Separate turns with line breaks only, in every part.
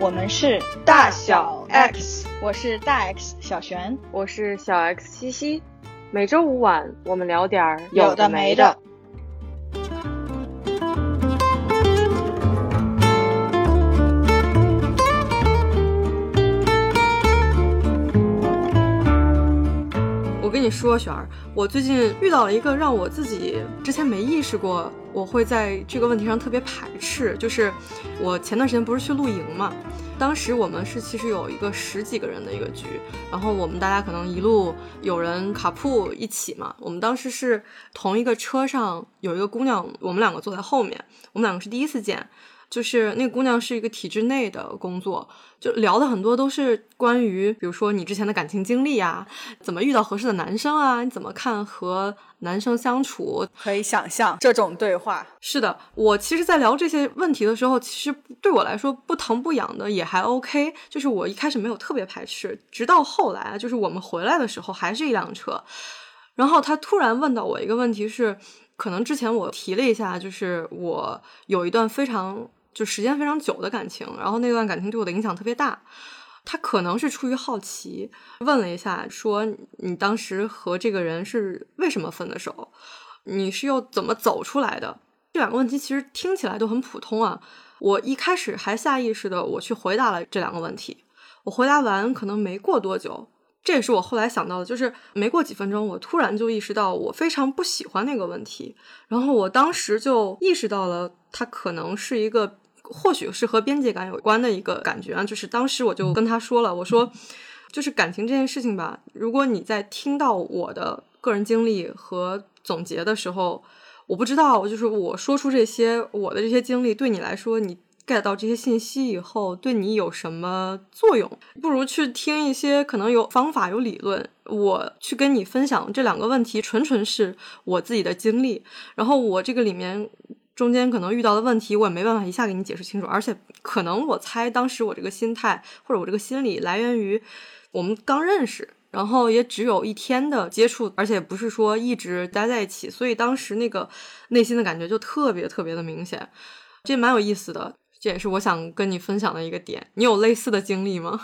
我们是大小 X，我是大 X 小璇，
我是小 X 西西。每周五晚，我们聊点儿
有的没的。
我跟你说，璇儿，我最近遇到了一个让我自己之前没意识过，我会在这个问题上特别排斥。就是我前段时间不是去露营嘛，当时我们是其实有一个十几个人的一个局，然后我们大家可能一路有人卡铺一起嘛。我们当时是同一个车上有一个姑娘，我们两个坐在后面，我们两个是第一次见。就是那个姑娘是一个体制内的工作，就聊的很多都是关于，比如说你之前的感情经历啊，怎么遇到合适的男生啊，你怎么看和男生相处？
可以想象这种对话。
是的，我其实，在聊这些问题的时候，其实对我来说不疼不痒的也还 OK。就是我一开始没有特别排斥，直到后来，就是我们回来的时候还是一辆车，然后他突然问到我一个问题，是可能之前我提了一下，就是我有一段非常。就时间非常久的感情，然后那段感情对我的影响特别大。他可能是出于好奇，问了一下，说你当时和这个人是为什么分的手？你是又怎么走出来的？这两个问题其实听起来都很普通啊。我一开始还下意识的我去回答了这两个问题。我回答完，可能没过多久，这也是我后来想到的，就是没过几分钟，我突然就意识到我非常不喜欢那个问题。然后我当时就意识到了，他可能是一个。或许是和边界感有关的一个感觉啊，就是当时我就跟他说了，我说，就是感情这件事情吧，如果你在听到我的个人经历和总结的时候，我不知道，就是我说出这些我的这些经历对你来说，你 get 到这些信息以后，对你有什么作用？不如去听一些可能有方法、有理论，我去跟你分享这两个问题，纯纯是我自己的经历，然后我这个里面。中间可能遇到的问题，我也没办法一下给你解释清楚，而且可能我猜当时我这个心态或者我这个心理来源于我们刚认识，然后也只有一天的接触，而且不是说一直待在一起，所以当时那个内心的感觉就特别特别的明显，这蛮有意思的，这也是我想跟你分享的一个点。你有类似的经历吗？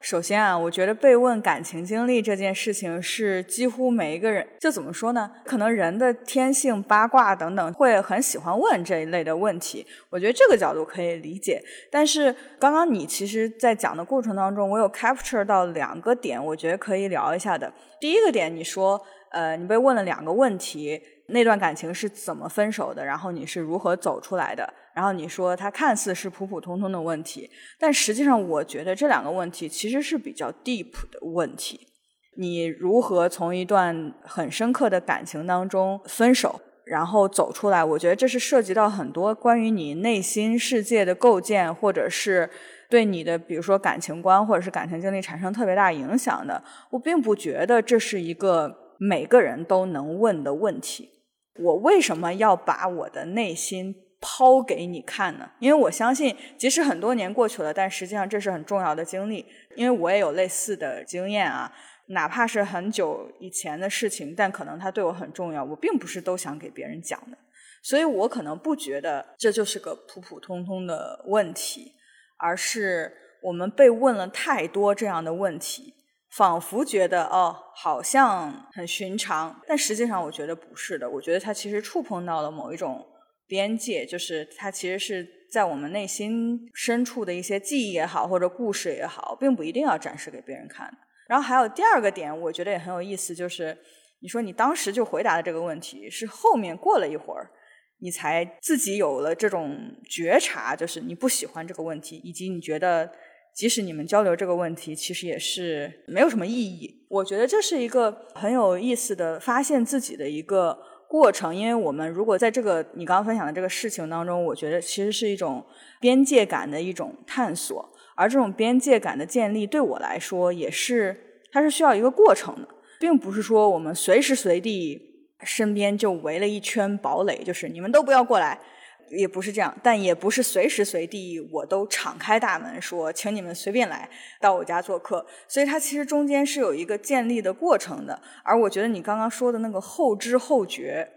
首先啊，我觉得被问感情经历这件事情是几乎每一个人，就怎么说呢？可能人的天性、八卦等等，会很喜欢问这一类的问题。我觉得这个角度可以理解。但是刚刚你其实，在讲的过程当中，我有 capture 到两个点，我觉得可以聊一下的。第一个点，你说，呃，你被问了两个问题，那段感情是怎么分手的？然后你是如何走出来的？然后你说它看似是普普通通的问题，但实际上我觉得这两个问题其实是比较 deep 的问题。你如何从一段很深刻的感情当中分手，然后走出来？我觉得这是涉及到很多关于你内心世界的构建，或者是对你的比如说感情观或者是感情经历产生特别大影响的。我并不觉得这是一个每个人都能问的问题。我为什么要把我的内心？抛给你看呢？因为我相信，即使很多年过去了，但实际上这是很重要的经历。因为我也有类似的经验啊，哪怕是很久以前的事情，但可能它对我很重要。我并不是都想给别人讲的，所以我可能不觉得这就是个普普通通的问题，而是我们被问了太多这样的问题，仿佛觉得哦，好像很寻常，但实际上我觉得不是的。我觉得它其实触碰到了某一种。边界就是它，其实是在我们内心深处的一些记忆也好，或者故事也好，并不一定要展示给别人看。然后还有第二个点，我觉得也很有意思，就是你说你当时就回答的这个问题，是后面过了一会儿，你才自己有了这种觉察，就是你不喜欢这个问题，以及你觉得即使你们交流这个问题，其实也是没有什么意义。我觉得这是一个很有意思的发现自己的一个。过程，因为我们如果在这个你刚刚分享的这个事情当中，我觉得其实是一种边界感的一种探索，而这种边界感的建立，对我来说也是它是需要一个过程的，并不是说我们随时随地身边就围了一圈堡垒，就是你们都不要过来。也不是这样，但也不是随时随地我都敞开大门说，请你们随便来到我家做客。所以它其实中间是有一个建立的过程的。而我觉得你刚刚说的那个后知后觉，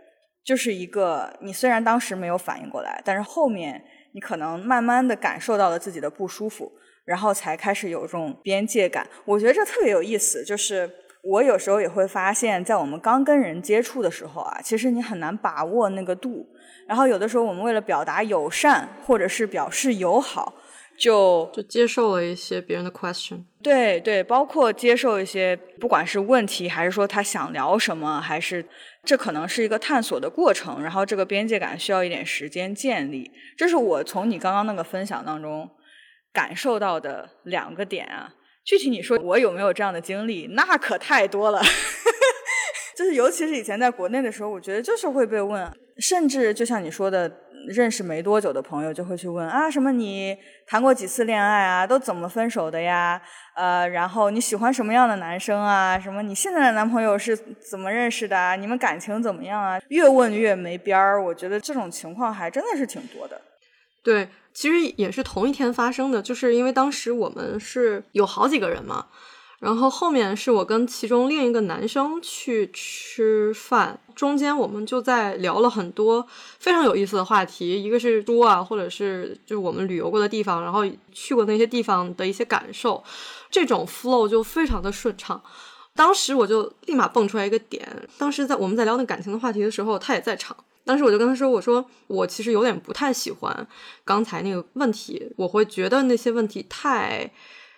就是一个你虽然当时没有反应过来，但是后面你可能慢慢的感受到了自己的不舒服，然后才开始有这种边界感。我觉得这特别有意思，就是我有时候也会发现，在我们刚跟人接触的时候啊，其实你很难把握那个度。然后有的时候我们为了表达友善或者是表示友好，就
就接受了一些别人的 question。
对对，包括接受一些不管是问题，还是说他想聊什么，还是这可能是一个探索的过程。然后这个边界感需要一点时间建立。这是我从你刚刚那个分享当中感受到的两个点啊。具体你说我有没有这样的经历？那可太多了。就是尤其是以前在国内的时候，我觉得就是会被问，甚至就像你说的，认识没多久的朋友就会去问啊，什么你谈过几次恋爱啊，都怎么分手的呀？呃，然后你喜欢什么样的男生啊？什么你现在的男朋友是怎么认识的？你们感情怎么样啊？越问越没边儿，我觉得这种情况还真的是挺多的。
对，其实也是同一天发生的，就是因为当时我们是有好几个人嘛。然后后面是我跟其中另一个男生去吃饭，中间我们就在聊了很多非常有意思的话题，一个是猪啊，或者是就是我们旅游过的地方，然后去过那些地方的一些感受，这种 flow 就非常的顺畅。当时我就立马蹦出来一个点，当时在我们在聊那感情的话题的时候，他也在场。当时我就跟他说：“我说我其实有点不太喜欢刚才那个问题，我会觉得那些问题太。”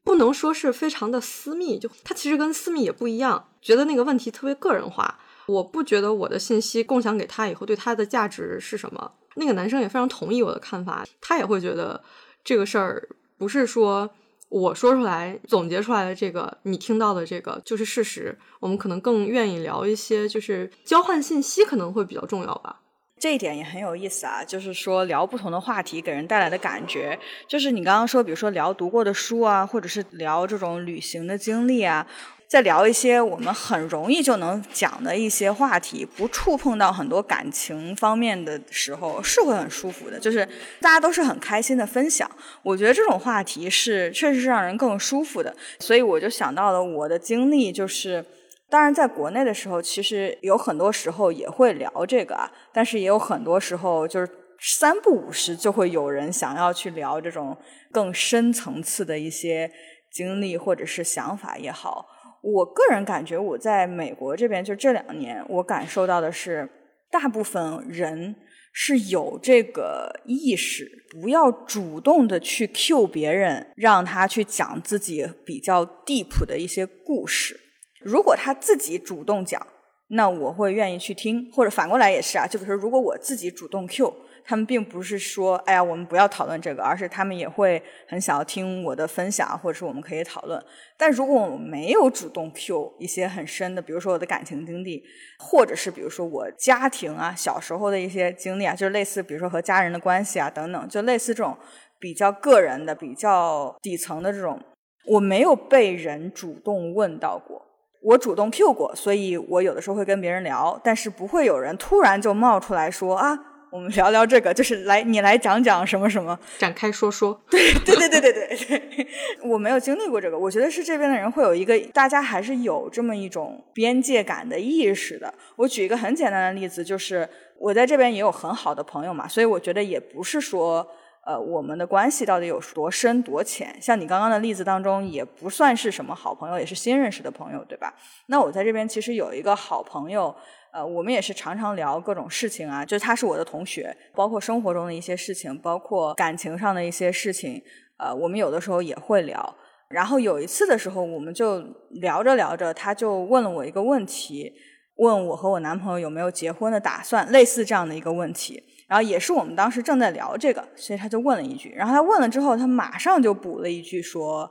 不能说是非常的私密，就它其实跟私密也不一样。觉得那个问题特别个人化，我不觉得我的信息共享给他以后对他的价值是什么。那个男生也非常同意我的看法，他也会觉得这个事儿不是说我说出来总结出来的这个你听到的这个就是事实。我们可能更愿意聊一些，就是交换信息可能会比较重要吧。
这一点也很有意思啊，就是说聊不同的话题给人带来的感觉，就是你刚刚说，比如说聊读过的书啊，或者是聊这种旅行的经历啊，再聊一些我们很容易就能讲的一些话题，不触碰到很多感情方面的时候，是会很舒服的。就是大家都是很开心的分享，我觉得这种话题是确实是让人更舒服的。所以我就想到了我的经历，就是。当然，在国内的时候，其实有很多时候也会聊这个啊，但是也有很多时候就是三不五时就会有人想要去聊这种更深层次的一些经历或者是想法也好。我个人感觉，我在美国这边就这两年，我感受到的是，大部分人是有这个意识，不要主动的去 cue 别人，让他去讲自己比较 deep 的一些故事。如果他自己主动讲，那我会愿意去听，或者反过来也是啊。就比如说，如果我自己主动 Q，他们并不是说，哎呀，我们不要讨论这个，而是他们也会很想要听我的分享，或者是我们可以讨论。但如果我没有主动 Q 一些很深的，比如说我的感情经历，或者是比如说我家庭啊、小时候的一些经历啊，就是类似比如说和家人的关系啊等等，就类似这种比较个人的、比较底层的这种，我没有被人主动问到过。我主动 Q 过，所以我有的时候会跟别人聊，但是不会有人突然就冒出来说啊，我们聊聊这个，就是来你来讲讲什么什么，
展开说说。
对对对对对对对，我没有经历过这个，我觉得是这边的人会有一个，大家还是有这么一种边界感的意识的。我举一个很简单的例子，就是我在这边也有很好的朋友嘛，所以我觉得也不是说。呃，我们的关系到底有多深多浅？像你刚刚的例子当中，也不算是什么好朋友，也是新认识的朋友，对吧？那我在这边其实有一个好朋友，呃，我们也是常常聊各种事情啊，就是他是我的同学，包括生活中的一些事情，包括感情上的一些事情，呃，我们有的时候也会聊。然后有一次的时候，我们就聊着聊着，他就问了我一个问题，问我和我男朋友有没有结婚的打算，类似这样的一个问题。然后也是我们当时正在聊这个，所以他就问了一句。然后他问了之后，他马上就补了一句说：“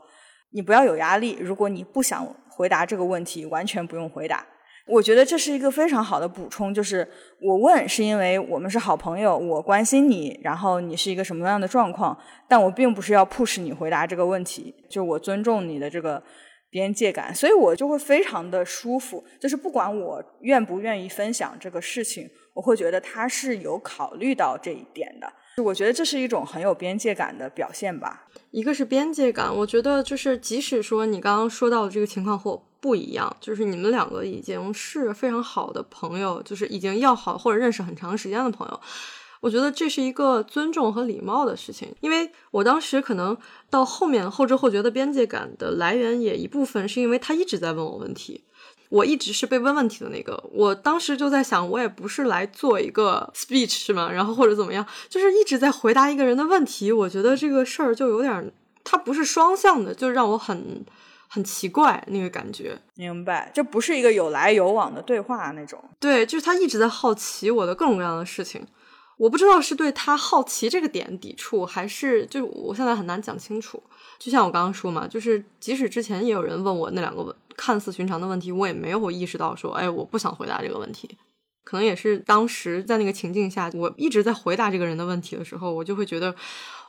你不要有压力，如果你不想回答这个问题，完全不用回答。”我觉得这是一个非常好的补充，就是我问是因为我们是好朋友，我关心你，然后你是一个什么样的状况，但我并不是要 push 你回答这个问题，就我尊重你的这个边界感，所以我就会非常的舒服，就是不管我愿不愿意分享这个事情。我会觉得他是有考虑到这一点的，我觉得这是一种很有边界感的表现吧。
一个是边界感，我觉得就是即使说你刚刚说到的这个情况和我不一样，就是你们两个已经是非常好的朋友，就是已经要好或者认识很长时间的朋友，我觉得这是一个尊重和礼貌的事情，因为我当时可能到后面后知后觉的边界感的来源也一部分是因为他一直在问我问题，我一直是被问问题的那个。我当时就在想，我也不是来做一个 speech 是吗？然后或者怎么样，就是一直在回答一个人的问题。我觉得这个事儿就有点，它不是双向的，就让我很很奇怪那个感觉。
明白，这不是一个有来有往的对话那种。
对，就是他一直在好奇我的各种各样的事情。我不知道是对他好奇这个点抵触，还是就我现在很难讲清楚。就像我刚刚说嘛，就是即使之前也有人问我那两个问看似寻常的问题，我也没有意识到说，哎，我不想回答这个问题。可能也是当时在那个情境下，我一直在回答这个人的问题的时候，我就会觉得，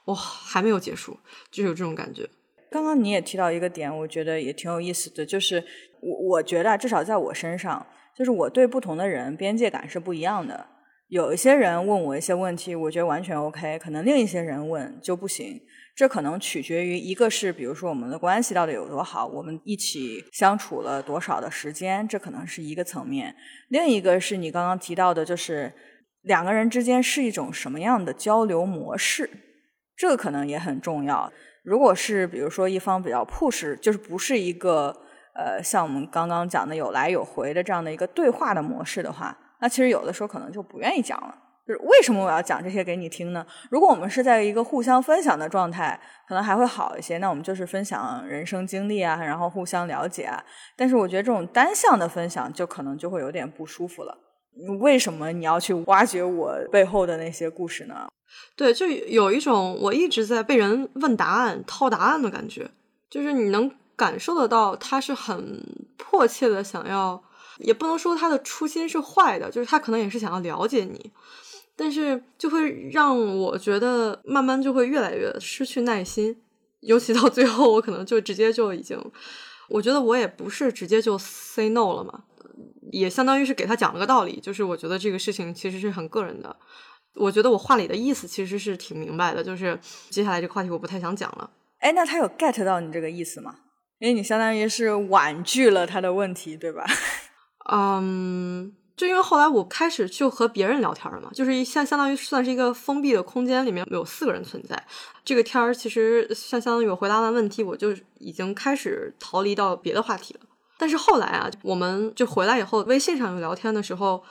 哇，还没有结束，就有这种感觉。
刚刚你也提到一个点，我觉得也挺有意思的，就是我我觉得至少在我身上，就是我对不同的人边界感是不一样的。有一些人问我一些问题，我觉得完全 OK，可能另一些人问就不行。这可能取决于一个是，比如说我们的关系到底有多好，我们一起相处了多少的时间，这可能是一个层面。另一个是你刚刚提到的，就是两个人之间是一种什么样的交流模式，这个可能也很重要。如果是比如说一方比较 push，就是不是一个呃像我们刚刚讲的有来有回的这样的一个对话的模式的话。那其实有的时候可能就不愿意讲了，就是为什么我要讲这些给你听呢？如果我们是在一个互相分享的状态，可能还会好一些。那我们就是分享人生经历啊，然后互相了解啊。但是我觉得这种单向的分享，就可能就会有点不舒服了。为什么你要去挖掘我背后的那些故事呢？
对，就有一种我一直在被人问答案、套答案的感觉，就是你能感受得到他是很迫切的想要。也不能说他的初心是坏的，就是他可能也是想要了解你，但是就会让我觉得慢慢就会越来越失去耐心，尤其到最后，我可能就直接就已经，我觉得我也不是直接就 say no 了嘛，也相当于是给他讲了个道理，就是我觉得这个事情其实是很个人的，我觉得我话里的意思其实是挺明白的，就是接下来这个话题我不太想讲了。
哎，那他有 get 到你这个意思吗？因为你相当于是婉拒了他的问题，对吧？
嗯，就因为后来我开始就和别人聊天了嘛，就是一相相当于算是一个封闭的空间，里面有四个人存在。这个天儿其实相相当于我回答完问题，我就已经开始逃离到别的话题了。但是后来啊，我们就回来以后，微信上有聊天的时候，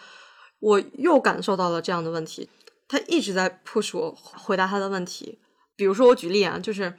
我又感受到了这样的问题。他一直在 push 我回答他的问题，比如说我举例啊，就是。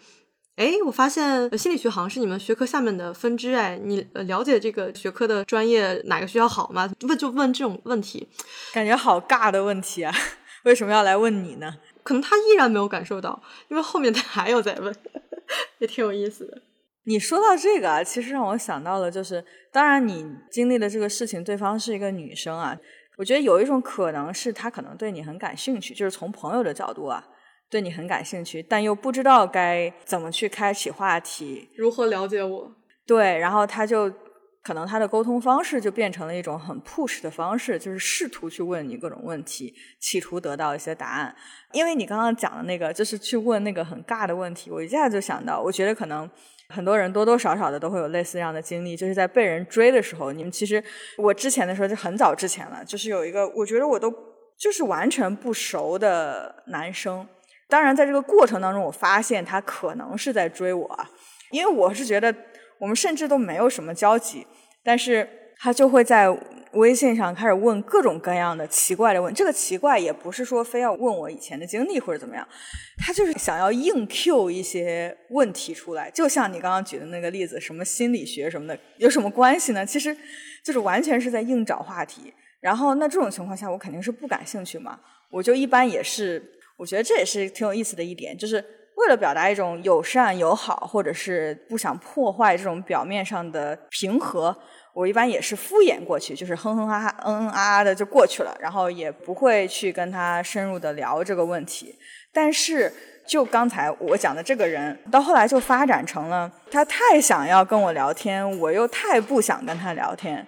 哎，我发现心理学好像是你们学科下面的分支哎，你了解这个学科的专业哪个学校好吗？问就问这种问题，
感觉好尬的问题啊！为什么要来问你呢？
可能他依然没有感受到，因为后面他还有在问，也挺有意思的。
你说到这个啊，其实让我想到了，就是当然你经历的这个事情，对方是一个女生啊，我觉得有一种可能是她可能对你很感兴趣，就是从朋友的角度啊。对你很感兴趣，但又不知道该怎么去开启话题，
如何了解我？
对，然后他就可能他的沟通方式就变成了一种很 push 的方式，就是试图去问你各种问题，企图得到一些答案。因为你刚刚讲的那个，就是去问那个很尬的问题，我一下就想到，我觉得可能很多人多多少少的都会有类似这样的经历，就是在被人追的时候，你们其实我之前的时候就很早之前了，就是有一个我觉得我都就是完全不熟的男生。当然，在这个过程当中，我发现他可能是在追我，因为我是觉得我们甚至都没有什么交集，但是他就会在微信上开始问各种各样的奇怪的问。这个奇怪也不是说非要问我以前的经历或者怎么样，他就是想要硬 Q 一些问题出来。就像你刚刚举的那个例子，什么心理学什么的，有什么关系呢？其实就是完全是在硬找话题。然后那这种情况下，我肯定是不感兴趣嘛，我就一般也是。我觉得这也是挺有意思的一点，就是为了表达一种友善友好，或者是不想破坏这种表面上的平和，我一般也是敷衍过去，就是哼哼哈哈、嗯嗯啊啊的就过去了，然后也不会去跟他深入的聊这个问题。但是就刚才我讲的这个人，到后来就发展成了他太想要跟我聊天，我又太不想跟他聊天，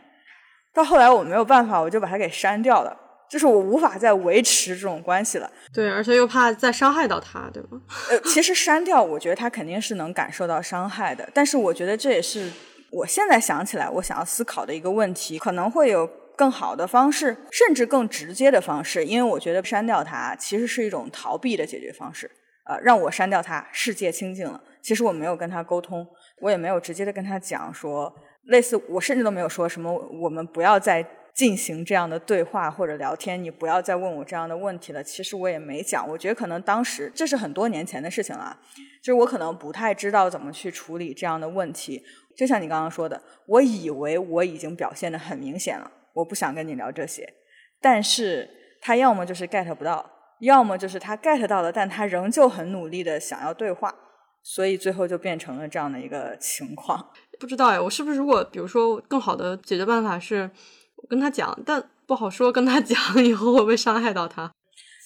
到后来我没有办法，我就把他给删掉了。就是我无法再维持这种关系了，
对，而且又怕再伤害到他，对吗？
呃，其实删掉，我觉得他肯定是能感受到伤害的，但是我觉得这也是我现在想起来我想要思考的一个问题，可能会有更好的方式，甚至更直接的方式，因为我觉得删掉它其实是一种逃避的解决方式。呃，让我删掉它，世界清净了。其实我没有跟他沟通，我也没有直接的跟他讲说，类似我甚至都没有说什么，我们不要再进行这样的对话或者聊天，你不要再问我这样的问题了。其实我也没讲，我觉得可能当时这是很多年前的事情了，就是我可能不太知道怎么去处理这样的问题。就像你刚刚说的，我以为我已经表现的很明显了，我不想跟你聊这些，但是他要么就是 get 不到，要么就是他 get 到了，但他仍旧很努力的想要对话，所以最后就变成了这样的一个情况。
不知道哎，我是不是如果比如说更好的解决办法是跟他讲，但不好说跟他 讲以后会不会伤害到他。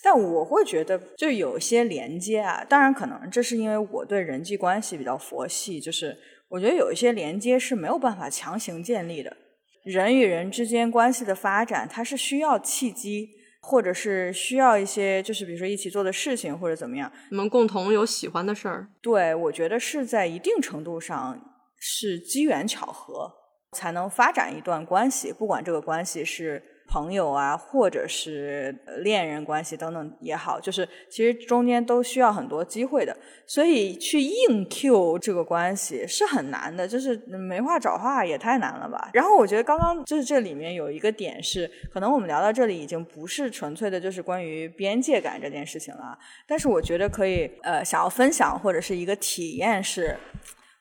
但我会觉得就有些连接啊，当然可能这是因为我对人际关系比较佛系，就是我觉得有一些连接是没有办法强行建立的。人与人之间关系的发展，它是需要契机，或者是需要一些，就是比如说一起做的事情或者怎么样，
你们共同有喜欢的事儿。
对，我觉得是在一定程度上是机缘巧合才能发展一段关系，不管这个关系是。朋友啊，或者是恋人关系等等也好，就是其实中间都需要很多机会的，所以去硬 Q 这个关系是很难的，就是没话找话也太难了吧。然后我觉得刚刚就是这里面有一个点是，可能我们聊到这里已经不是纯粹的就是关于边界感这件事情了，但是我觉得可以呃想要分享或者是一个体验是，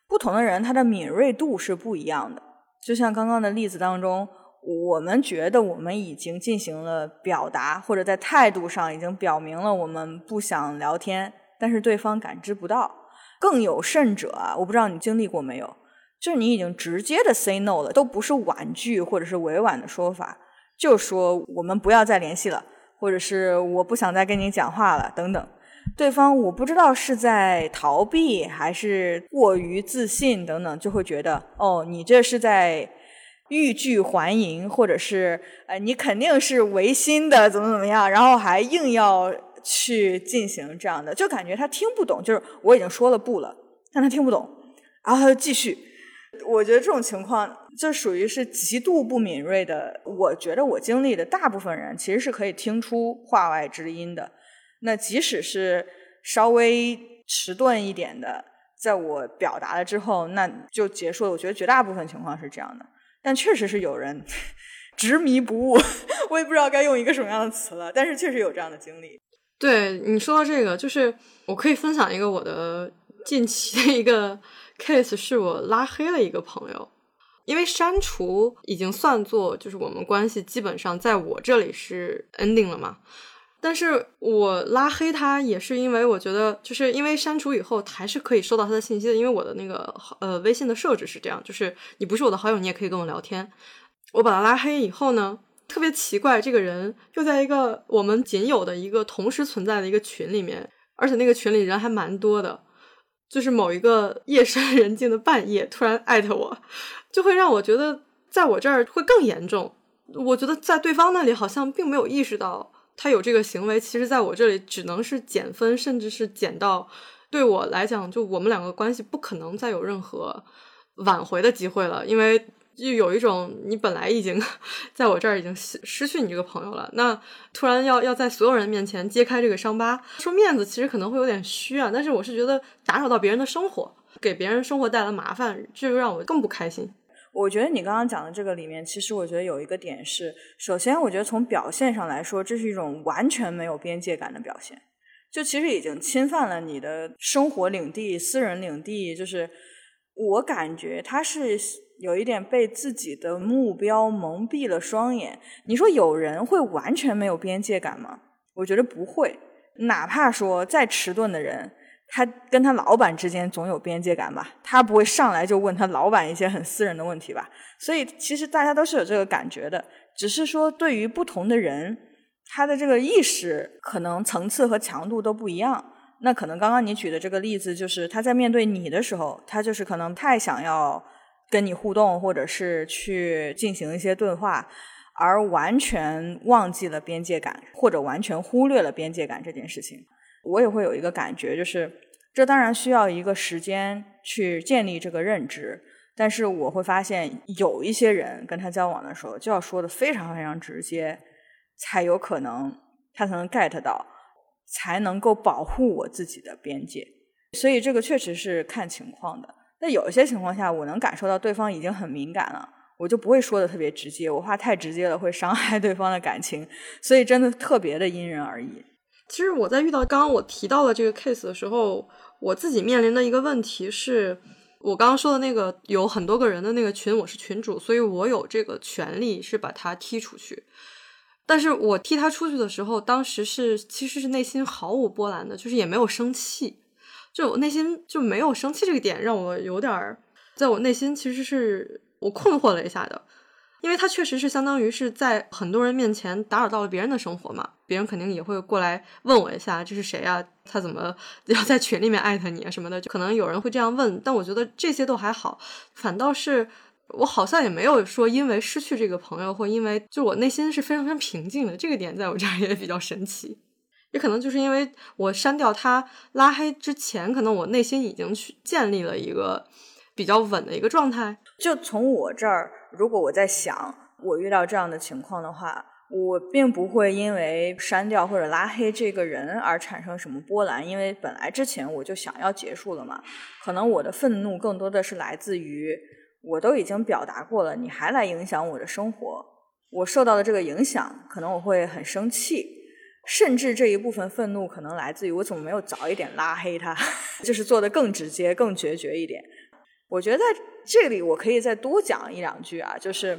不同的人他的敏锐度是不一样的，就像刚刚的例子当中。我们觉得我们已经进行了表达，或者在态度上已经表明了我们不想聊天，但是对方感知不到。更有甚者啊，我不知道你经历过没有，就是你已经直接的 say no 了，都不是婉拒或者是委婉的说法，就说我们不要再联系了，或者是我不想再跟你讲话了等等。对方我不知道是在逃避还是过于自信等等，就会觉得哦，你这是在。欲拒还迎，或者是呃，你肯定是违心的，怎么怎么样，然后还硬要去进行这样的，就感觉他听不懂，就是我已经说了不了，但他听不懂，然后他就继续。我觉得这种情况就属于是极度不敏锐的。我觉得我经历的大部分人其实是可以听出话外之音的。那即使是稍微迟钝一点的，在我表达了之后，那就结束了。我觉得绝大部分情况是这样的。但确实是有人 执迷不悟，我也不知道该用一个什么样的词了。但是确实有这样的经历。
对你说到这个，就是我可以分享一个我的近期的一个 case，是我拉黑了一个朋友，因为删除已经算作就是我们关系基本上在我这里是 ending 了嘛。但是我拉黑他也是因为我觉得，就是因为删除以后还是可以收到他的信息的，因为我的那个呃微信的设置是这样，就是你不是我的好友，你也可以跟我聊天。我把他拉黑以后呢，特别奇怪，这个人又在一个我们仅有的一个同时存在的一个群里面，而且那个群里人还蛮多的，就是某一个夜深 人静的半夜突然艾特我，就会让我觉得在我这儿会更严重。我觉得在对方那里好像并没有意识到。他有这个行为，其实在我这里只能是减分，甚至是减到对我来讲，就我们两个关系不可能再有任何挽回的机会了。因为就有一种你本来已经 在我这儿已经失去你这个朋友了，那突然要要在所有人面前揭开这个伤疤，说面子其实可能会有点虚啊。但是我是觉得打扰到别人的生活，给别人生活带来麻烦，这就让我更不开心。
我觉得你刚刚讲的这个里面，其实我觉得有一个点是，首先我觉得从表现上来说，这是一种完全没有边界感的表现，就其实已经侵犯了你的生活领地、私人领地。就是我感觉他是有一点被自己的目标蒙蔽了双眼。你说有人会完全没有边界感吗？我觉得不会，哪怕说再迟钝的人。他跟他老板之间总有边界感吧？他不会上来就问他老板一些很私人的问题吧？所以其实大家都是有这个感觉的，只是说对于不同的人，他的这个意识可能层次和强度都不一样。那可能刚刚你举的这个例子，就是他在面对你的时候，他就是可能太想要跟你互动，或者是去进行一些对话，而完全忘记了边界感，或者完全忽略了边界感这件事情。我也会有一个感觉，就是这当然需要一个时间去建立这个认知，但是我会发现有一些人跟他交往的时候，就要说的非常非常直接，才有可能他才能 get 到，才能够保护我自己的边界。所以这个确实是看情况的。那有一些情况下，我能感受到对方已经很敏感了，我就不会说的特别直接，我怕太直接了会伤害 对方的感情。所以真的特别的因人而异。
其实我在遇到刚刚我提到的这个 case 的时候，我自己面临的一个问题是，我刚刚说的那个有很多个人的那个群，我是群主，所以我有这个权利是把他踢出去。但是我踢他出去的时候，当时是其实是内心毫无波澜的，就是也没有生气。就我内心就没有生气这个点，让我有点，在我内心其实是我困惑了一下的，因为他确实是相当于是在很多人面前打扰到了别人的生活嘛，别人肯定也会过来问我一下这是谁啊，他怎么要在群里面艾特你啊什么的，可能有人会这样问，但我觉得这些都还好，反倒是我好像也没有说因为失去这个朋友或因为就我内心是非常非常平静的，这个点在我这儿也比较神奇。也可能就是因为我删掉他拉黑之前，可能我内心已经去建立了一个比较稳的一个状态。
就从我这儿，如果我在想我遇到这样的情况的话，我并不会因为删掉或者拉黑这个人而产生什么波澜，因为本来之前我就想要结束了嘛。可能我的愤怒更多的是来自于我都已经表达过了，你还来影响我的生活，我受到的这个影响，可能我会很生气。甚至这一部分愤怒可能来自于我怎么没有早一点拉黑他，就是做的更直接、更决绝一点。我觉得这里我可以再多讲一两句啊，就是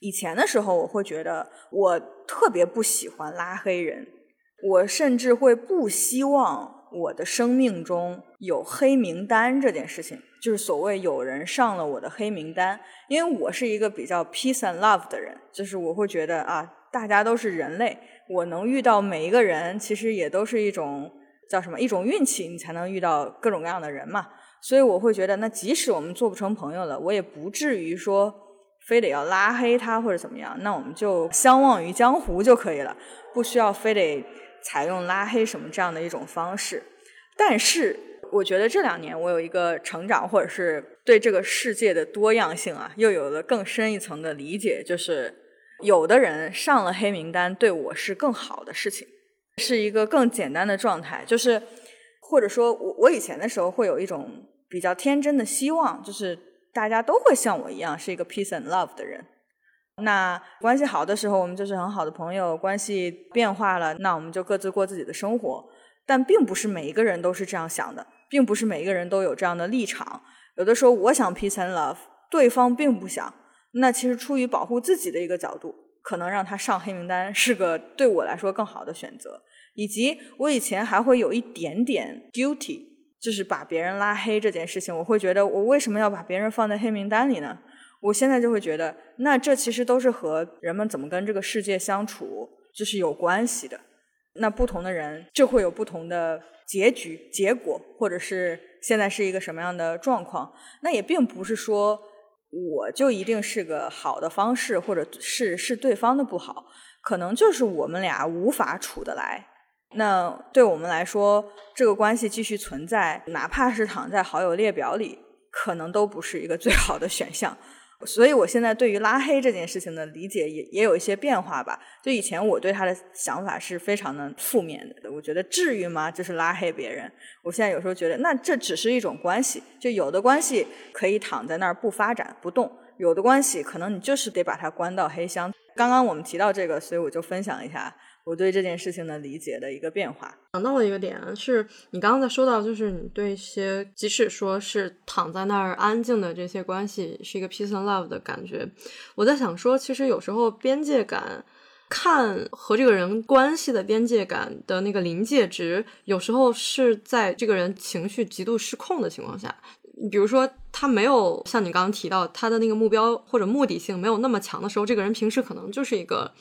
以前的时候我会觉得我特别不喜欢拉黑人，我甚至会不希望我的生命中有黑名单这件事情，就是所谓有人上了我的黑名单，因为我是一个比较 peace and love 的人，就是我会觉得啊，大家都是人类。我能遇到每一个人，其实也都是一种叫什么一种运气，你才能遇到各种各样的人嘛。所以我会觉得，那即使我们做不成朋友了，我也不至于说非得要拉黑他或者怎么样。那我们就相忘于江湖就可以了，不需要非得采用拉黑什么这样的一种方式。但是我觉得这两年我有一个成长，或者是对这个世界的多样性啊，又有了更深一层的理解，就是。有的人上了黑名单，对我是更好的事情，是一个更简单的状态。就是，或者说我我以前的时候会有一种比较天真的希望，就是大家都会像我一样是一个 peace and love 的人。那关系好的时候，我们就是很好的朋友；关系变化了，那我们就各自过自己的生活。但并不是每一个人都是这样想的，并不是每一个人都有这样的立场。有的时候，我想 peace and love，对方并不想。那其实出于保护自己的一个角度，可能让他上黑名单是个对我来说更好的选择。以及我以前还会有一点点 guilty，就是把别人拉黑这件事情，我会觉得我为什么要把别人放在黑名单里呢？我现在就会觉得，那这其实都是和人们怎么跟这个世界相处就是有关系的。那不同的人就会有不同的结局、结果，或者是现在是一个什么样的状况。那也并不是说。我就一定是个好的方式，或者是是对方的不好，可能就是我们俩无法处得来。那对我们来说，这个关系继续存在，哪怕是躺在好友列表里，可能都不是一个最好的选项。所以，我现在对于拉黑这件事情的理解也也有一些变化吧。就以前我对他的想法是非常的负面的，我觉得至于吗？就是拉黑别人。我现在有时候觉得，那这只是一种关系，就有的关系可以躺在那儿不发展不动，有的关系可能你就是得把它关到黑箱。刚刚我们提到这个，所以我就分享一下。我对这件事情的理解的一个变化，
想到了一个点，是你刚刚在说到，就是你对一些即使说是躺在那儿安静的这些关系，是一个 peace and love 的感觉。我在想说，其实有时候边界感，看和这个人关系的边界感的那个临界值，有时候是在这个人情绪极度失控的情况下，比如说他没有像你刚刚提到他的那个目标或者目的性没有那么强的时候，这个人平时可能就是一个。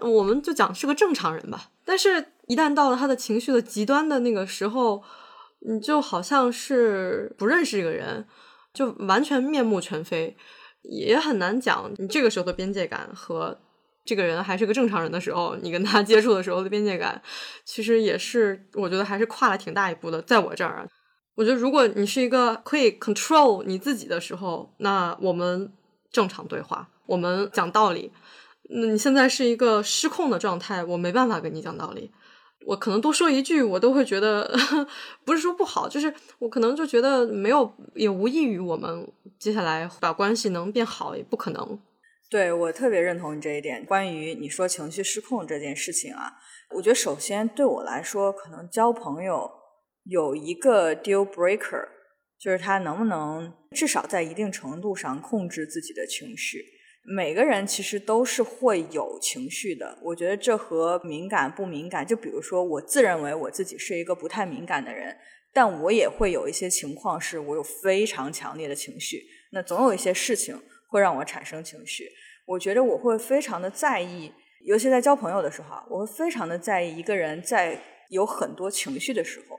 我们就讲是个正常人吧，但是一旦到了他的情绪的极端的那个时候，你就好像是不认识这个人，就完全面目全非，也很难讲你这个时候的边界感和这个人还是个正常人的时候，你跟他接触的时候的边界感，其实也是我觉得还是跨了挺大一步的，在我这儿啊。我觉得，如果你是一个可以 control 你自己的时候，那我们正常对话，我们讲道理。那你现在是一个失控的状态，我没办法跟你讲道理。我可能多说一句，我都会觉得 不是说不好，就是我可能就觉得没有，也无异于我们接下来把关系能变好，也不可能。
对我特别认同你这一点。关于你说情绪失控这件事情啊，我觉得首先对我来说，可能交朋友有一个 deal breaker，就是他能不能至少在一定程度上控制自己的情绪。每个人其实都是会有情绪的，我觉得这和敏感不敏感，就比如说我自认为我自己是一个不太敏感的人，但我也会有一些情况是我有非常强烈的情绪，那总有一些事情会让我产生情绪。我觉得我会非常的在意，尤其在交朋友的时候，我会非常的在意一个人在有很多情绪的时候，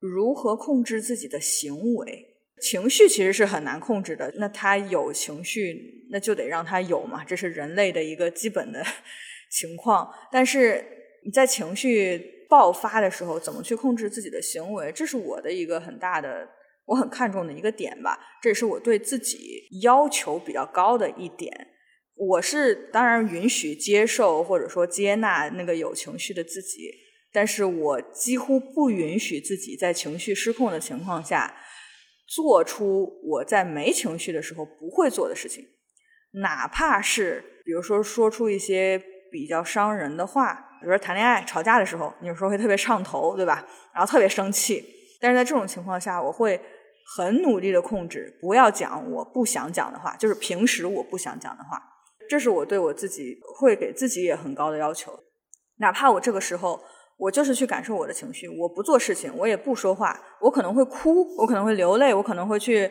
如何控制自己的行为。情绪其实是很难控制的，那他有情绪，那就得让他有嘛，这是人类的一个基本的 情况。但是你在情绪爆发的时候，怎么去控制自己的行为，这是我的一个很大的、我很看重的一个点吧。这也是我对自己要求比较高的一点。我是当然允许接受或者说接纳那个有情绪的自己，但是我几乎不允许自己在情绪失控的情况下。做出我在没情绪的时候不会做的事情，哪怕是比如说说出一些比较伤人的话，比如说谈恋爱吵架的时候，你有时候会特别上头，对吧？然后特别生气，但是在这种情况下，我会很努力的控制，不要讲我不想讲的话，就是平时我不想讲的话，这是我对我自己会给自己也很高的要求，哪怕我这个时候。我就是去感受我的情绪，我不做事情，我也不说话，我可能会哭，我可能会流泪，我可能会去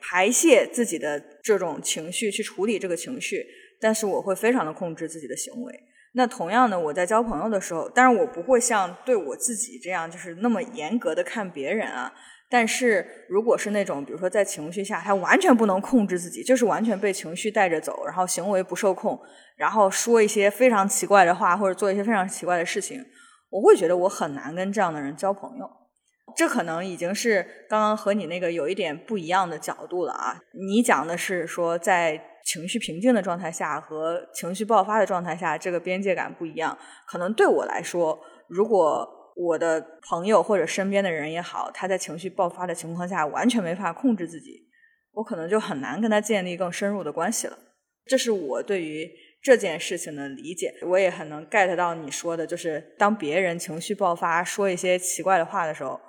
排泄自己的这种情绪，去处理这个情绪，但是我会非常的控制自己的行为。那同样的，我在交朋友的时候，当然我不会像对我自己这样，就是那么严格的看别人啊。但是如果是那种，比如说在情绪下，他完全不能控制自己，就是完全被情绪带着走，然后行为不受控，然后说一些非常奇怪的话，或者做一些非常奇怪的事情。我会觉得我很难跟这样的人交朋友，这可能已经是刚刚和你那个有一点不一样的角度了啊。你讲的是说在情绪平静的状态下和情绪爆发的状态下，这个边界感不一样。可能对我来说，如果我的朋友或者身边的人也好，他在情绪爆发的情况下完全没法控制自己，我可能就很难跟他建立更深入的关系了。这是我对于。这件事情的理解，我也很能 get 到你说的，就是当别人情绪爆发，说一些奇怪的话的时候，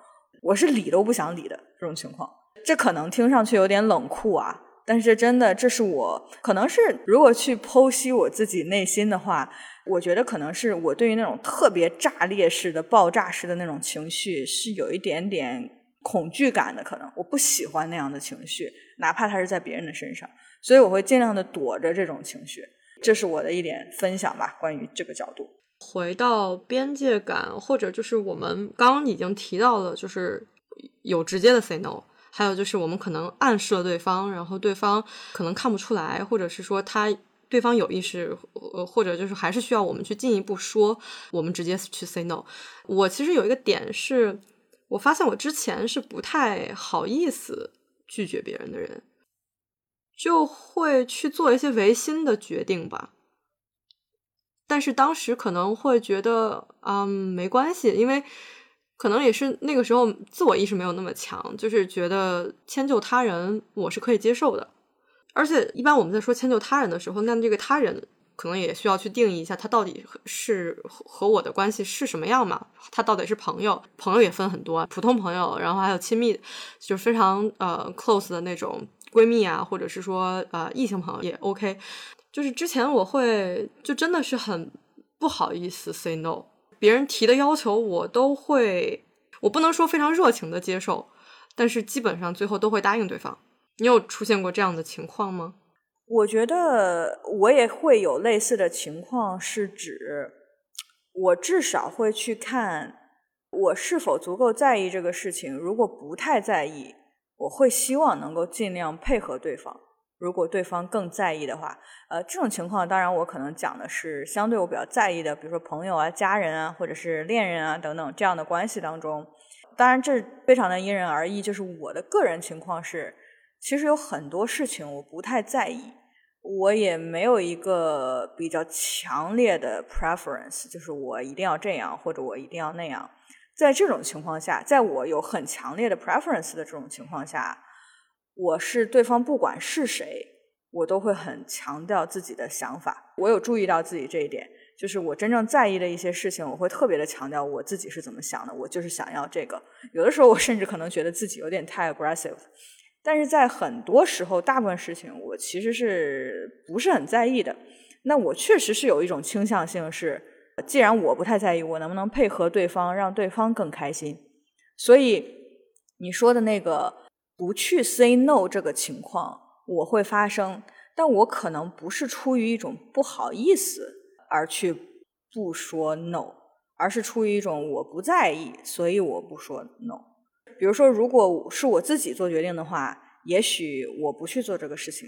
我是理都不想理的这种情况。这可能听上去有点冷酷啊，但是真的，这是我可能是如果去剖析我自己内心的话，我觉得可能是我对于那种特别炸裂式的、爆炸式的那种情绪是有一点点恐惧感的。可能我不喜欢那样的情绪，哪怕它是在别人的身上，所以我会尽量的躲着这种情绪。这是我的一点分享吧，关于这个角度。
回到边界感，或者就是我们刚刚已经提到了，就是有直接的 say no，还有就是我们可能暗示了对方，然后对方可能看不出来，或者是说他对方有意识，呃，或者就是还是需要我们去进一步说，我们直接去 say no。我其实有一个点是，我发现我之前是不太好意思拒绝别人的人。就会去做一些违心的决定吧，但是当时可能会觉得，嗯，没关系，因为可能也是那个时候自我意识没有那么强，就是觉得迁就他人我是可以接受的。而且一般我们在说迁就他人的时候，那这个他人可能也需要去定义一下，他到底是和我的关系是什么样嘛？他到底是朋友，朋友也分很多，普通朋友，然后还有亲密，就是非常呃 close 的那种。闺蜜啊，或者是说呃异性朋友也 OK，就是之前我会就真的是很不好意思 say no，别人提的要求我都会，我不能说非常热情的接受，但是基本上最后都会答应对方。你有出现过这样的情况吗？
我觉得我也会有类似的情况，是指我至少会去看我是否足够在意这个事情，如果不太在意。我会希望能够尽量配合对方，如果对方更在意的话，呃，这种情况当然我可能讲的是相对我比较在意的，比如说朋友啊、家人啊，或者是恋人啊等等这样的关系当中。当然这非常的因人而异。就是我的个人情况是，其实有很多事情我不太在意，我也没有一个比较强烈的 preference，就是我一定要这样或者我一定要那样。在这种情况下，在我有很强烈的 preference 的这种情况下，我是对方不管是谁，我都会很强调自己的想法。我有注意到自己这一点，就是我真正在意的一些事情，我会特别的强调我自己是怎么想的。我就是想要这个。有的时候，我甚至可能觉得自己有点太 aggressive，但是在很多时候，大部分事情我其实是不是很在意的。那我确实是有一种倾向性是。既然我不太在意，我能不能配合对方，让对方更开心？所以你说的那个不去 say no 这个情况，我会发生，但我可能不是出于一种不好意思而去不说 no，而是出于一种我不在意，所以我不说 no。比如说，如果是我自己做决定的话，也许我不去做这个事情。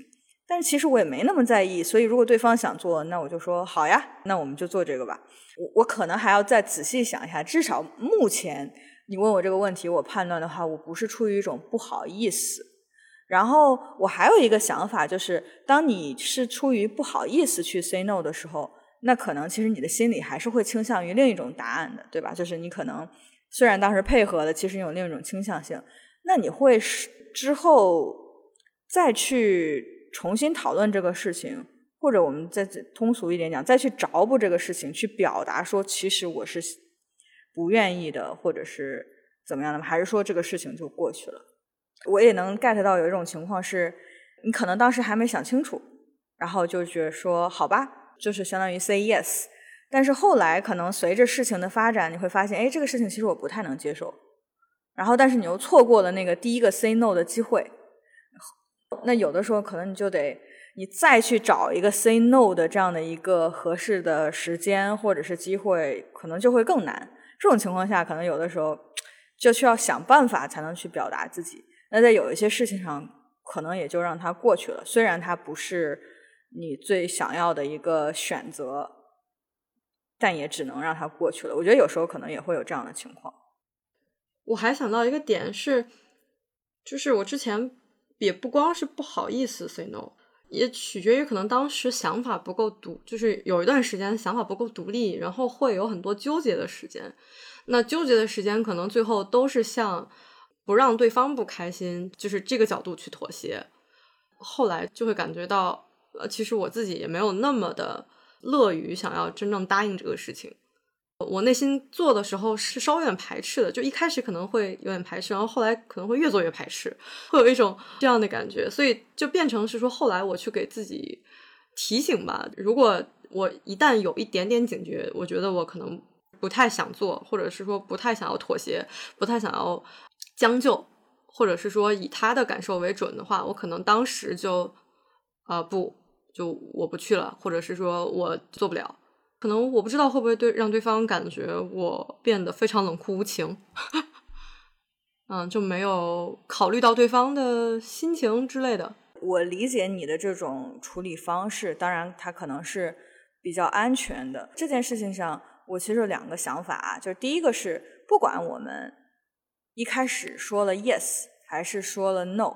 但是其实我也没那么在意，所以如果对方想做，那我就说好呀，那我们就做这个吧。我我可能还要再仔细想一下，至少目前你问我这个问题，我判断的话，我不是出于一种不好意思。然后我还有一个想法，就是当你是出于不好意思去 say no 的时候，那可能其实你的心里还是会倾向于另一种答案的，对吧？就是你可能虽然当时配合了，其实你有另一种倾向性。那你会是之后再去。重新讨论这个事情，或者我们再通俗一点讲，再去找补这个事情，去表达说，其实我是不愿意的，或者是怎么样的，还是说这个事情就过去了？我也能 get 到有一种情况是，你可能当时还没想清楚，然后就觉得说好吧，就是相当于 say yes，但是后来可能随着事情的发展，你会发现，哎，这个事情其实我不太能接受，然后但是你又错过了那个第一个 say no 的机会。那有的时候可能你就得你再去找一个 say no 的这样的一个合适的时间或者是机会，可能就会更难。这种情况下，可能有的时候就需要想办法才能去表达自己。那在有一些事情上，可能也就让它过去了。虽然它不是你最想要的一个选择，但也只能让它过去了。我觉得有时候可能也会有这样的情况。
我还想到一个点是，就是我之前。也不光是不好意思 say no，也取决于可能当时想法不够独，就是有一段时间想法不够独立，然后会有很多纠结的时间。那纠结的时间可能最后都是向不让对方不开心，就是这个角度去妥协。后来就会感觉到，呃，其实我自己也没有那么的乐于想要真正答应这个事情。我内心做的时候是稍微有点排斥的，就一开始可能会有点排斥，然后后来可能会越做越排斥，会有一种这样的感觉，所以就变成是说，后来我去给自己提醒吧。如果我一旦有一点点警觉，我觉得我可能不太想做，或者是说不太想要妥协，不太想要将就，或者是说以他的感受为准的话，我可能当时就啊不，就我不去了，或者是说我做不了。可能我不知道会不会对让对方感觉我变得非常冷酷无情，嗯，就没有考虑到对方的心情之类的。
我理解你的这种处理方式，当然它可能是比较安全的。这件事情上，我其实有两个想法啊，就是第一个是，不管我们一开始说了 yes 还是说了 no，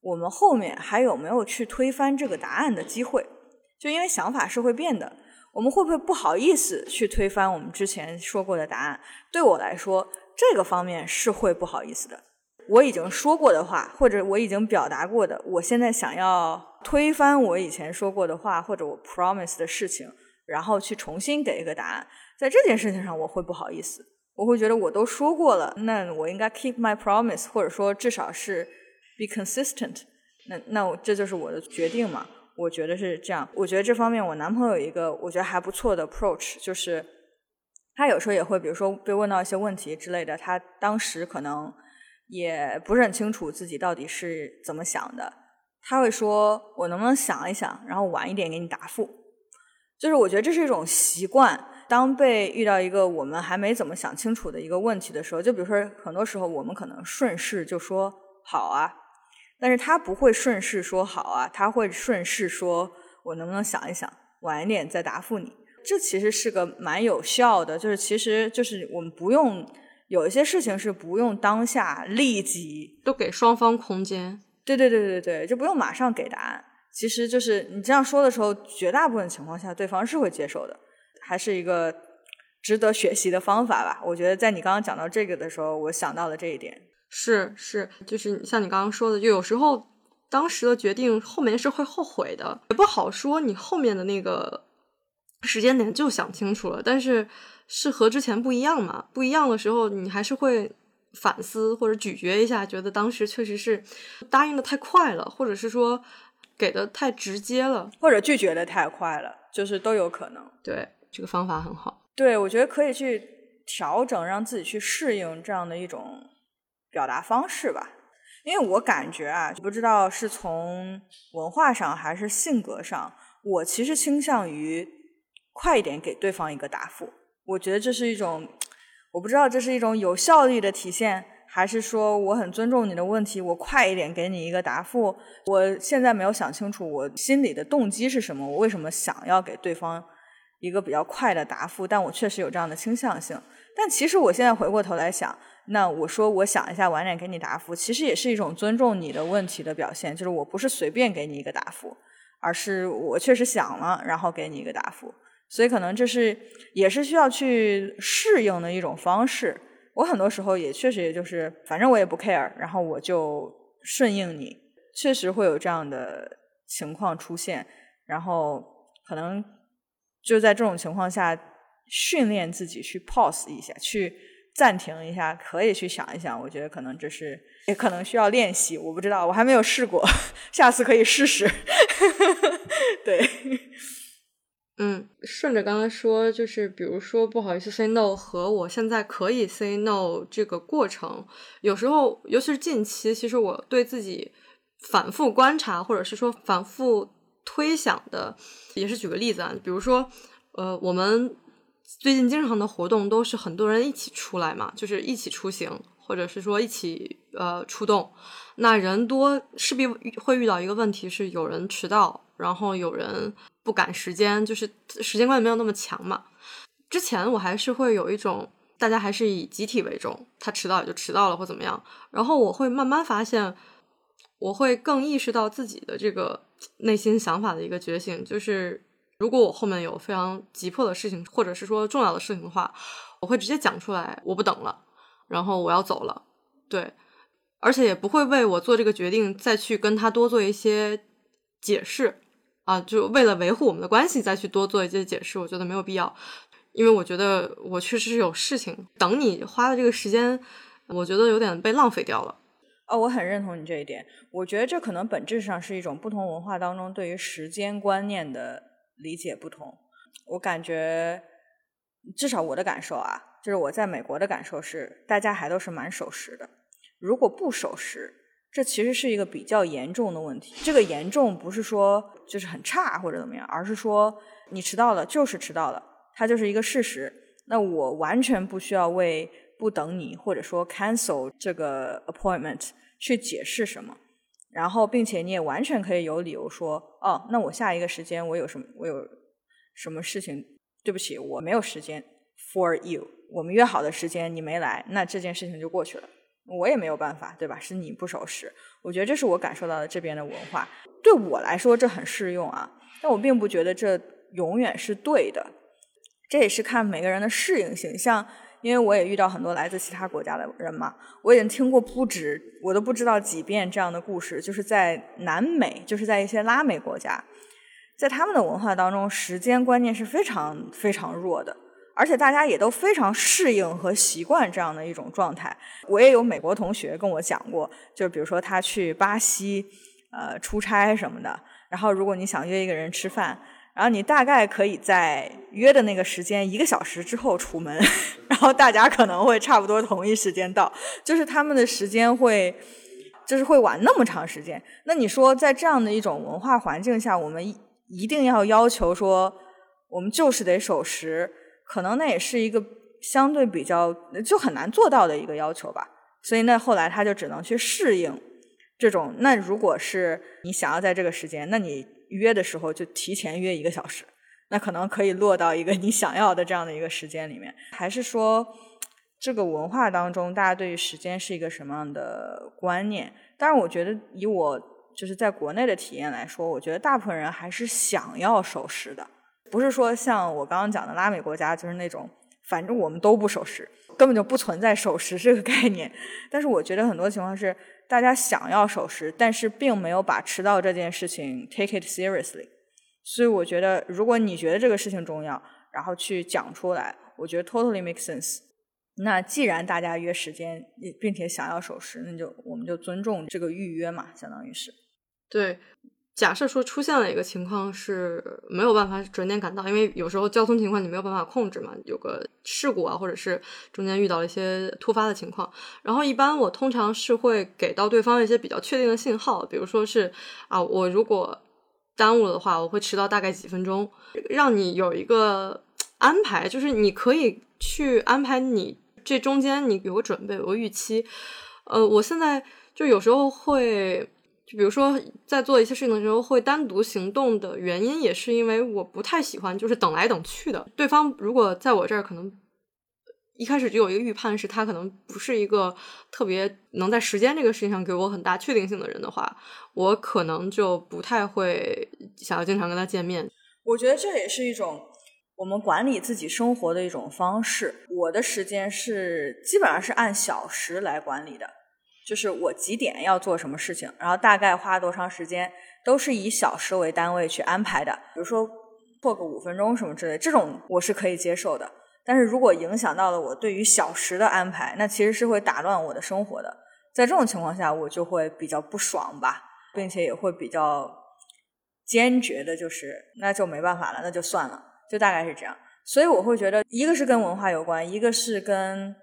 我们后面还有没有去推翻这个答案的机会？就因为想法是会变的。我们会不会不好意思去推翻我们之前说过的答案？对我来说，这个方面是会不好意思的。我已经说过的话，或者我已经表达过的，我现在想要推翻我以前说过的话，或者我 promise 的事情，然后去重新给一个答案，在这件事情上，我会不好意思。我会觉得我都说过了，那我应该 keep my promise，或者说至少是 be consistent。那那这就是我的决定嘛。我觉得是这样，我觉得这方面我男朋友有一个我觉得还不错的 approach，就是他有时候也会，比如说被问到一些问题之类的，他当时可能也不是很清楚自己到底是怎么想的，他会说我能不能想一想，然后晚一点给你答复。就是我觉得这是一种习惯，当被遇到一个我们还没怎么想清楚的一个问题的时候，就比如说很多时候我们可能顺势就说好啊。但是他不会顺势说好啊，他会顺势说，我能不能想一想，晚一点再答复你。这其实是个蛮有效的，就是其实就是我们不用有一些事情是不用当下立即，
都给双方空间。
对对对对对，就不用马上给答案。其实就是你这样说的时候，绝大部分情况下对方是会接受的，还是一个值得学习的方法吧。我觉得在你刚刚讲到这个的时候，我想到了这一点。
是是，就是像你刚刚说的，就有时候当时的决定后面是会后悔的，也不好说。你后面的那个时间点就想清楚了，但是是和之前不一样嘛？不一样的时候，你还是会反思或者咀嚼一下，觉得当时确实是答应的太快了，或者是说给的太直接了，
或者拒绝的太快了，就是都有可能。
对，这个方法很好。
对，我觉得可以去调整，让自己去适应这样的一种。表达方式吧，因为我感觉啊，不知道是从文化上还是性格上，我其实倾向于快一点给对方一个答复。我觉得这是一种，我不知道这是一种有效率的体现，还是说我很尊重你的问题，我快一点给你一个答复。我现在没有想清楚我心里的动机是什么，我为什么想要给对方一个比较快的答复？但我确实有这样的倾向性。但其实我现在回过头来想。那我说，我想一下，晚点给你答复，其实也是一种尊重你的问题的表现。就是我不是随便给你一个答复，而是我确实想了，然后给你一个答复。所以可能这是也是需要去适应的一种方式。我很多时候也确实也就是，反正我也不 care，然后我就顺应你。确实会有这样的情况出现，然后可能就在这种情况下训练自己去 pause 一下，去。暂停一下，可以去想一想。我觉得可能这是，也可能需要练习。我不知道，我还没有试过，下次可以试试。对，
嗯，顺着刚才说，就是比如说不好意思 say no 和我现在可以 say no 这个过程，有时候尤其是近期，其实我对自己反复观察，或者是说反复推想的，也是举个例子啊，比如说，呃，我们。最近经常的活动都是很多人一起出来嘛，就是一起出行，或者是说一起呃出动。那人多势必会遇到一个问题，是有人迟到，然后有人不赶时间，就是时间观念没有那么强嘛。之前我还是会有一种，大家还是以集体为重，他迟到也就迟到了或怎么样。然后我会慢慢发现，我会更意识到自己的这个内心想法的一个觉醒，就是。如果我后面有非常急迫的事情，或者是说重要的事情的话，我会直接讲出来，我不等了，然后我要走了。对，而且也不会为我做这个决定再去跟他多做一些解释啊，就为了维护我们的关系再去多做一些解释，我觉得没有必要，因为我觉得我确实是有事情等你花的这个时间，我觉得有点被浪费掉了。
哦，我很认同你这一点，我觉得这可能本质上是一种不同文化当中对于时间观念的。理解不同，我感觉至少我的感受啊，就是我在美国的感受是，大家还都是蛮守时的。如果不守时，这其实是一个比较严重的问题。这个严重不是说就是很差或者怎么样，而是说你迟到了就是迟到了，它就是一个事实。那我完全不需要为不等你或者说 cancel 这个 appointment 去解释什么。然后，并且你也完全可以有理由说，哦，那我下一个时间我有什么，我有什么事情？对不起，我没有时间 for you。我们约好的时间你没来，那这件事情就过去了，我也没有办法，对吧？是你不守时。我觉得这是我感受到的这边的文化，对我来说这很适用啊，但我并不觉得这永远是对的。这也是看每个人的适应性，像。因为我也遇到很多来自其他国家的人嘛，我已经听过不止，我都不知道几遍这样的故事。就是在南美，就是在一些拉美国家，在他们的文化当中，时间观念是非常非常弱的，而且大家也都非常适应和习惯这样的一种状态。我也有美国同学跟我讲过，就比如说他去巴西呃出差什么的，然后如果你想约一个人吃饭。然后你大概可以在约的那个时间一个小时之后出门，然后大家可能会差不多同一时间到，就是他们的时间会，就是会晚那么长时间。那你说在这样的一种文化环境下，我们一定要要求说，我们就是得守时，可能那也是一个相对比较就很难做到的一个要求吧。所以那后来他就只能去适应这种。那如果是你想要在这个时间，那你。约的时候就提前约一个小时，那可能可以落到一个你想要的这样的一个时间里面。还是说，这个文化当中，大家对于时间是一个什么样的观念？当然，我觉得以我就是在国内的体验来说，我觉得大部分人还是想要守时的，不是说像我刚刚讲的拉美国家，就是那种反正我们都不守时，根本就不存在守时这个概念。但是我觉得很多情况是大家想要守时，但是并没有把迟到这件事情 take it seriously。所以我觉得，如果你觉得这个事情重要，然后去讲出来，我觉得 totally make sense。那既然大家约时间，并且想要守时，那就我们就尊重这个预约嘛，相当于是。
对，假设说出现了一个情况是没有办法准点赶到，因为有时候交通情况你没有办法控制嘛，有个事故啊，或者是中间遇到了一些突发的情况，然后一般我通常是会给到对方一些比较确定的信号，比如说是啊，我如果耽误了的话，我会迟到大概几分钟，让你有一个安排，就是你可以去安排你。这中间你有个准备，有个预期，呃，我现在就有时候会，就比如说在做一些事情的时候，会单独行动的原因，也是因为我不太喜欢就是等来等去的。对方如果在我这儿可能一开始就有一个预判，是他可能不是一个特别能在时间这个事情上给我很大确定性的人的话，我可能就不太会想要经常跟他见面。
我觉得这也是一种。我们管理自己生活的一种方式，我的时间是基本上是按小时来管理的，就是我几点要做什么事情，然后大概花多长时间，都是以小时为单位去安排的。比如说错个五分钟什么之类，这种我是可以接受的。但是如果影响到了我对于小时的安排，那其实是会打乱我的生活的。在这种情况下，我就会比较不爽吧，并且也会比较坚决的，就是那就没办法了，那就算了。就大概是这样，所以我会觉得，一个是跟文化有关，一个是跟嗯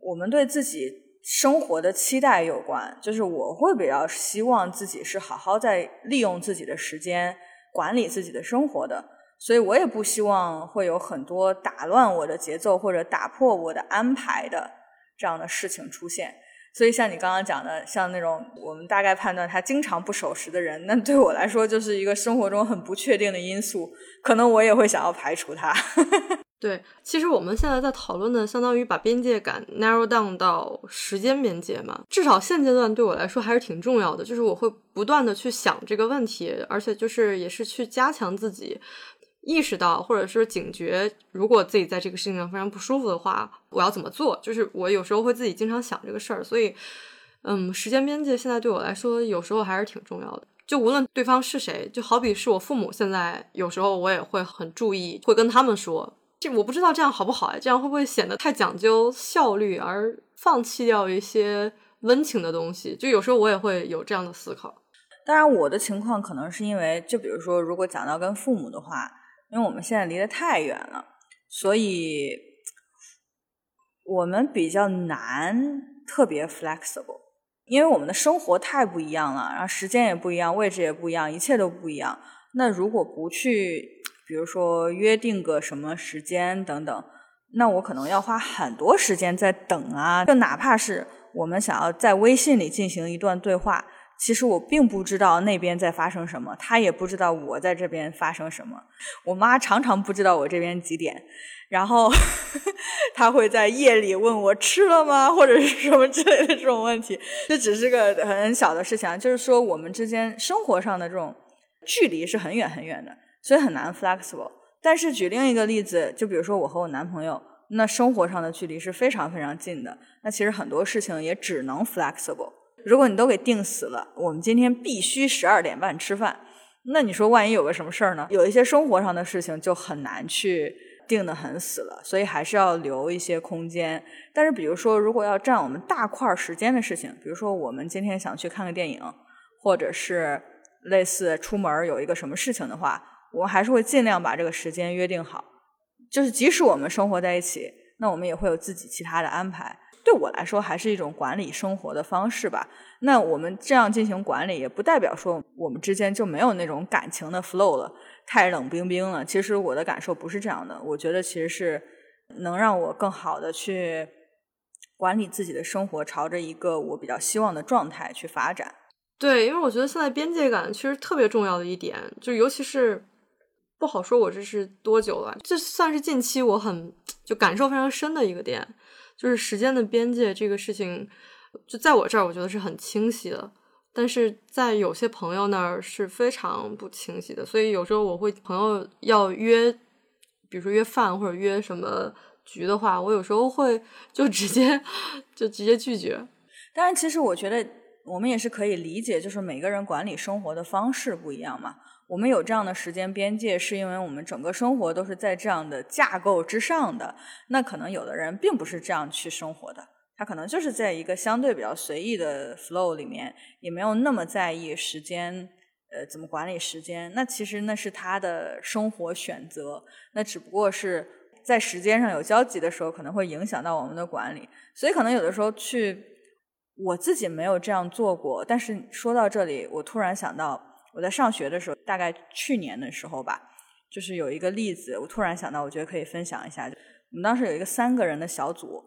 我们对自己生活的期待有关。就是我会比较希望自己是好好在利用自己的时间，管理自己的生活的，所以我也不希望会有很多打乱我的节奏或者打破我的安排的这样的事情出现。所以，像你刚刚讲的，像那种我们大概判断他经常不守时的人，那对我来说就是一个生活中很不确定的因素，可能我也会想要排除他。
对，其实我们现在在讨论的，相当于把边界感 narrow down 到时间边界嘛。至少现阶段对我来说还是挺重要的，就是我会不断的去想这个问题，而且就是也是去加强自己。意识到，或者是警觉，如果自己在这个事情上非常不舒服的话，我要怎么做？就是我有时候会自己经常想这个事儿，所以，嗯，时间边界现在对我来说有时候还是挺重要的。就无论对方是谁，就好比是我父母，现在有时候我也会很注意，会跟他们说。这我不知道这样好不好哎，这样会不会显得太讲究效率，而放弃掉一些温情的东西？就有时候我也会有这样的思考。
当然，我的情况可能是因为，就比如说，如果讲到跟父母的话。因为我们现在离得太远了，所以我们比较难特别 flexible。因为我们的生活太不一样了，然后时间也不一样，位置也不一样，一切都不一样。那如果不去，比如说约定个什么时间等等，那我可能要花很多时间在等啊。就哪怕是我们想要在微信里进行一段对话。其实我并不知道那边在发生什么，他也不知道我在这边发生什么。我妈常常不知道我这边几点，然后 他会在夜里问我吃了吗，或者是什么之类的这种问题。这只是个很小的事情，就是说我们之间生活上的这种距离是很远很远的，所以很难 flexible。但是举另一个例子，就比如说我和我男朋友，那生活上的距离是非常非常近的，那其实很多事情也只能 flexible。如果你都给定死了，我们今天必须十二点半吃饭，那你说万一有个什么事儿呢？有一些生活上的事情就很难去定的很死了，所以还是要留一些空间。但是比如说，如果要占我们大块时间的事情，比如说我们今天想去看个电影，或者是类似出门有一个什么事情的话，我还是会尽量把这个时间约定好。就是即使我们生活在一起，那我们也会有自己其他的安排。对我来说，还是一种管理生活的方式吧。那我们这样进行管理，也不代表说我们之间就没有那种感情的 flow 了，太冷冰冰了。其实我的感受不是这样的。我觉得其实是能让我更好的去管理自己的生活，朝着一个我比较希望的状态去发展。
对，因为我觉得现在边界感其实特别重要的一点，就尤其是不好说我这是多久了，这算是近期我很就感受非常深的一个点。就是时间的边界这个事情，就在我这儿，我觉得是很清晰的，但是在有些朋友那儿是非常不清晰的。所以有时候我会朋友要约，比如说约饭或者约什么局的话，我有时候会就直接就直接拒绝。
当然，其实我觉得我们也是可以理解，就是每个人管理生活的方式不一样嘛。我们有这样的时间边界，是因为我们整个生活都是在这样的架构之上的。那可能有的人并不是这样去生活的，他可能就是在一个相对比较随意的 flow 里面，也没有那么在意时间，呃，怎么管理时间。那其实那是他的生活选择，那只不过是在时间上有交集的时候，可能会影响到我们的管理。所以可能有的时候去，我自己没有这样做过，但是说到这里，我突然想到。我在上学的时候，大概去年的时候吧，就是有一个例子，我突然想到，我觉得可以分享一下。我们当时有一个三个人的小组，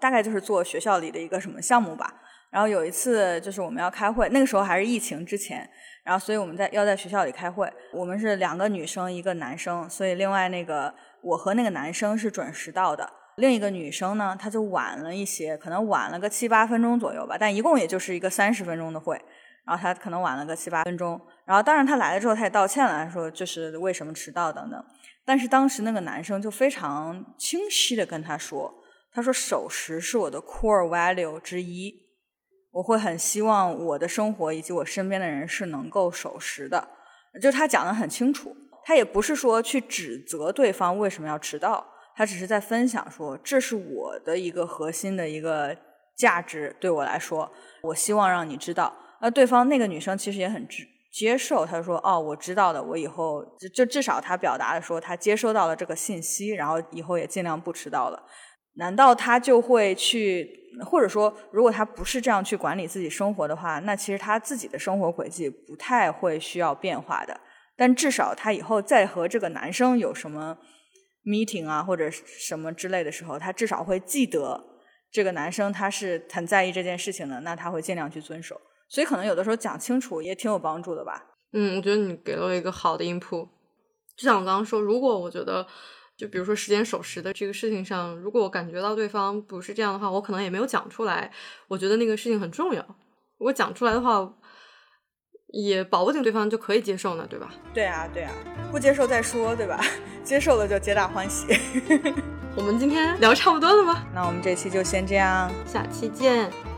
大概就是做学校里的一个什么项目吧。然后有一次就是我们要开会，那个时候还是疫情之前，然后所以我们在要在学校里开会。我们是两个女生一个男生，所以另外那个我和那个男生是准时到的，另一个女生呢，她就晚了一些，可能晚了个七八分钟左右吧，但一共也就是一个三十分钟的会。然后他可能晚了个七八分钟，然后当然他来了之后他也道歉了，说就是为什么迟到等等。但是当时那个男生就非常清晰的跟他说，他说守时是我的 core value 之一，我会很希望我的生活以及我身边的人是能够守时的。就他讲的很清楚，他也不是说去指责对方为什么要迟到，他只是在分享说这是我的一个核心的一个价值，对我来说，我希望让你知道。那对方那个女生其实也很接接受，她说：“哦，我知道的，我以后就就至少她表达的说她接收到了这个信息，然后以后也尽量不迟到了。”难道她就会去，或者说，如果她不是这样去管理自己生活的话，那其实她自己的生活轨迹不太会需要变化的。但至少她以后再和这个男生有什么 meeting 啊或者什么之类的时候，她至少会记得这个男生他是很在意这件事情的，那他会尽量去遵守。所以可能有的时候讲清楚也挺有帮助的吧。
嗯，我觉得你给了我一个好的 input。就像我刚刚说，如果我觉得，就比如说时间守时的这个事情上，如果我感觉到对方不是这样的话，我可能也没有讲出来。我觉得那个事情很重要。如果讲出来的话，也保不定对方就可以接受呢，对吧？
对啊，对啊，不接受再说，对吧？接受了就皆大欢喜。
我们今天聊差不多了吗？
那我们这期就先这样，
下期见。